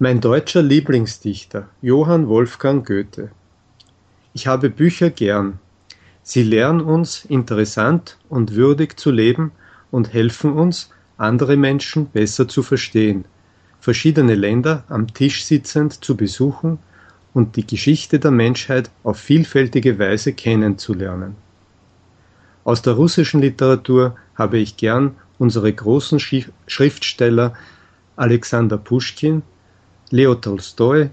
Mein deutscher Lieblingsdichter Johann Wolfgang Goethe. Ich habe Bücher gern. Sie lehren uns interessant und würdig zu leben und helfen uns, andere Menschen besser zu verstehen, verschiedene Länder am Tisch sitzend zu besuchen und die Geschichte der Menschheit auf vielfältige Weise kennenzulernen. Aus der russischen Literatur habe ich gern unsere großen Schriftsteller Alexander Puschkin, Leo Tolstoi,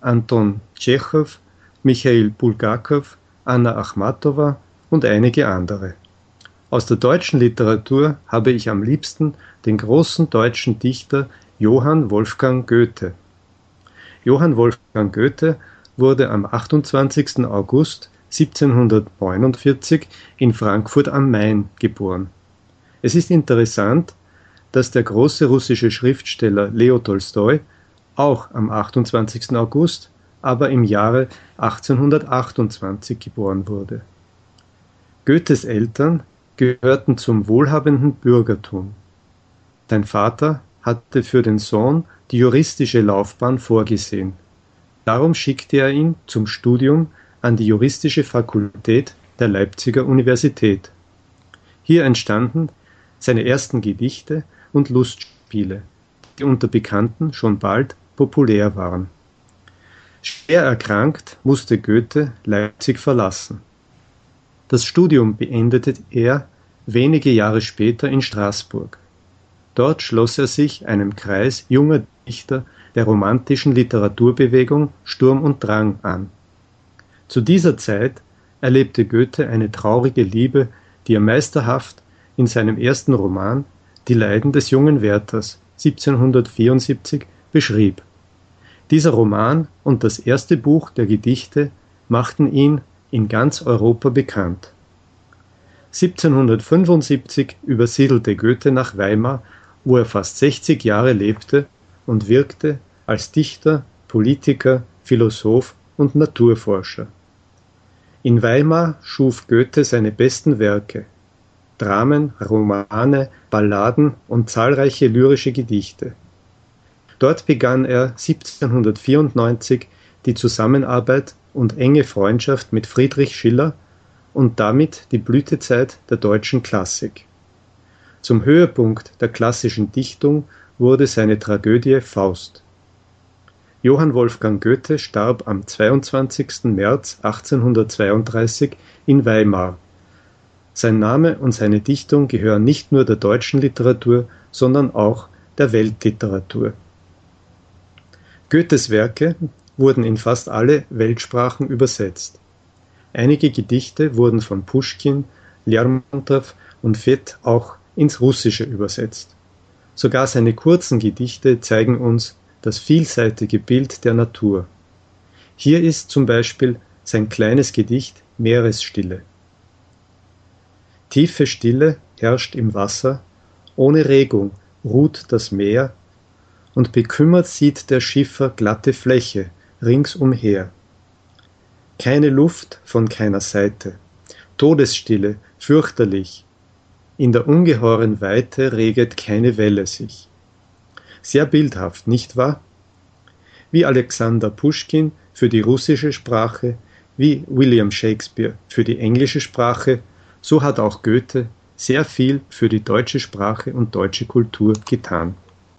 Anton Tschechow, Michail Bulgakow, Anna Achmatowa und einige andere. Aus der deutschen Literatur habe ich am liebsten den großen deutschen Dichter Johann Wolfgang Goethe. Johann Wolfgang Goethe wurde am 28. August 1749 in Frankfurt am Main geboren. Es ist interessant, dass der große russische Schriftsteller Leo Tolstoi auch am 28. August, aber im Jahre 1828 geboren wurde. Goethes Eltern gehörten zum wohlhabenden Bürgertum. Dein Vater hatte für den Sohn die juristische Laufbahn vorgesehen. Darum schickte er ihn zum Studium an die juristische Fakultät der Leipziger Universität. Hier entstanden seine ersten Gedichte und Lustspiele, die unter Bekannten schon bald populär waren. Schwer erkrankt musste Goethe Leipzig verlassen. Das Studium beendete er wenige Jahre später in Straßburg. Dort schloss er sich einem Kreis junger Dichter der romantischen Literaturbewegung Sturm und Drang an. Zu dieser Zeit erlebte Goethe eine traurige Liebe, die er meisterhaft in seinem ersten Roman Die Leiden des jungen Werthers 1774 beschrieb. Dieser Roman und das erste Buch der Gedichte machten ihn in ganz Europa bekannt. 1775 übersiedelte Goethe nach Weimar, wo er fast 60 Jahre lebte und wirkte als Dichter, Politiker, Philosoph und Naturforscher. In Weimar schuf Goethe seine besten Werke Dramen, Romane, Balladen und zahlreiche lyrische Gedichte. Dort begann er 1794 die Zusammenarbeit und enge Freundschaft mit Friedrich Schiller und damit die Blütezeit der deutschen Klassik. Zum Höhepunkt der klassischen Dichtung wurde seine Tragödie Faust. Johann Wolfgang Goethe starb am 22. März 1832 in Weimar. Sein Name und seine Dichtung gehören nicht nur der deutschen Literatur, sondern auch der Weltliteratur. Goethes Werke wurden in fast alle Weltsprachen übersetzt. Einige Gedichte wurden von Puschkin, Lermontow und Fett auch ins Russische übersetzt. Sogar seine kurzen Gedichte zeigen uns das vielseitige Bild der Natur. Hier ist zum Beispiel sein kleines Gedicht Meeresstille. Tiefe Stille herrscht im Wasser, ohne Regung ruht das Meer und bekümmert sieht der Schiffer glatte Fläche ringsumher. Keine Luft von keiner Seite, Todesstille, fürchterlich, in der ungeheuren Weite reget keine Welle sich. Sehr bildhaft, nicht wahr? Wie Alexander Puschkin für die russische Sprache, wie William Shakespeare für die englische Sprache, so hat auch Goethe sehr viel für die deutsche Sprache und deutsche Kultur getan.